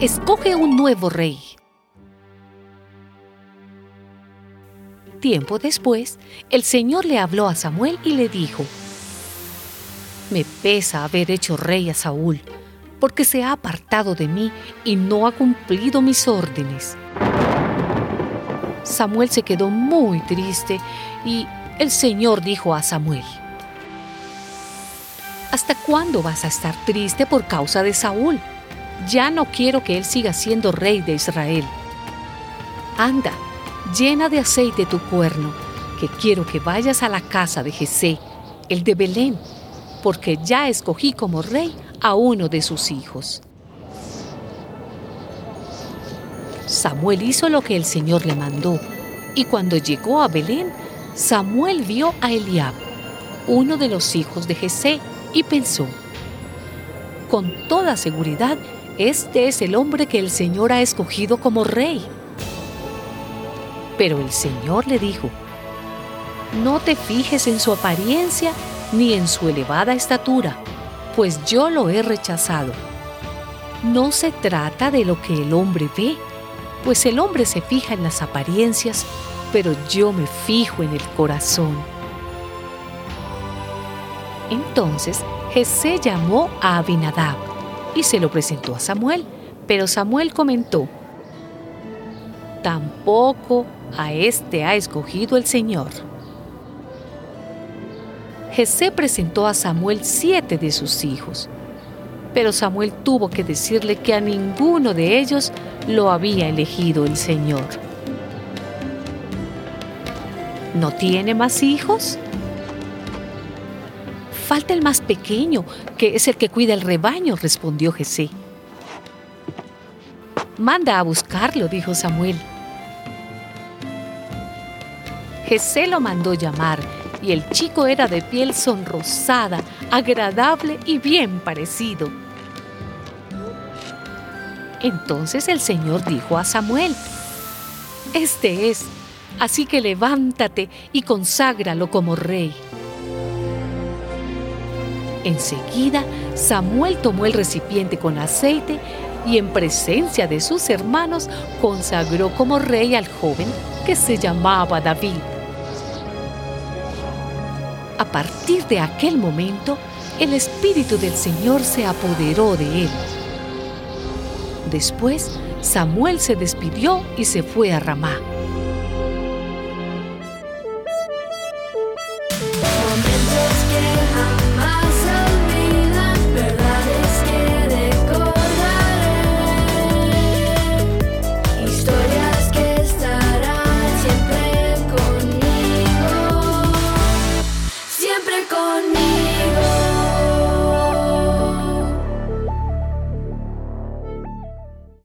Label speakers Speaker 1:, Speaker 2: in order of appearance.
Speaker 1: escoge un nuevo rey. Tiempo después, el Señor le habló a Samuel y le dijo, Me pesa haber hecho rey a Saúl, porque se ha apartado de mí y no ha cumplido mis órdenes. Samuel se quedó muy triste y el Señor dijo a Samuel, ¿Hasta cuándo vas a estar triste por causa de Saúl? Ya no quiero que él siga siendo rey de Israel. Anda, llena de aceite tu cuerno, que quiero que vayas a la casa de Jesé, el de Belén, porque ya escogí como rey a uno de sus hijos. Samuel hizo lo que el Señor le mandó, y cuando llegó a Belén, Samuel vio a Eliab, uno de los hijos de Jesé, y pensó, con toda seguridad, este es el hombre que el Señor ha escogido como rey. Pero el Señor le dijo, no te fijes en su apariencia ni en su elevada estatura, pues yo lo he rechazado. No se trata de lo que el hombre ve, pues el hombre se fija en las apariencias, pero yo me fijo en el corazón. Entonces Jesé llamó a Abinadab y se lo presentó a Samuel, pero Samuel comentó, Tampoco a este ha escogido el Señor. Jesé presentó a Samuel siete de sus hijos, pero Samuel tuvo que decirle que a ninguno de ellos lo había elegido el Señor. ¿No tiene más hijos? Falta el más pequeño, que es el que cuida el rebaño, respondió Jesé. Manda a buscarlo, dijo Samuel. Jesé lo mandó llamar y el chico era de piel sonrosada, agradable y bien parecido. Entonces el Señor dijo a Samuel, Este es, así que levántate y conságralo como rey. Enseguida, Samuel tomó el recipiente con aceite y en presencia de sus hermanos consagró como rey al joven que se llamaba David. A partir de aquel momento, el Espíritu del Señor se apoderó de él. Después, Samuel se despidió y se fue a Ramá. on me.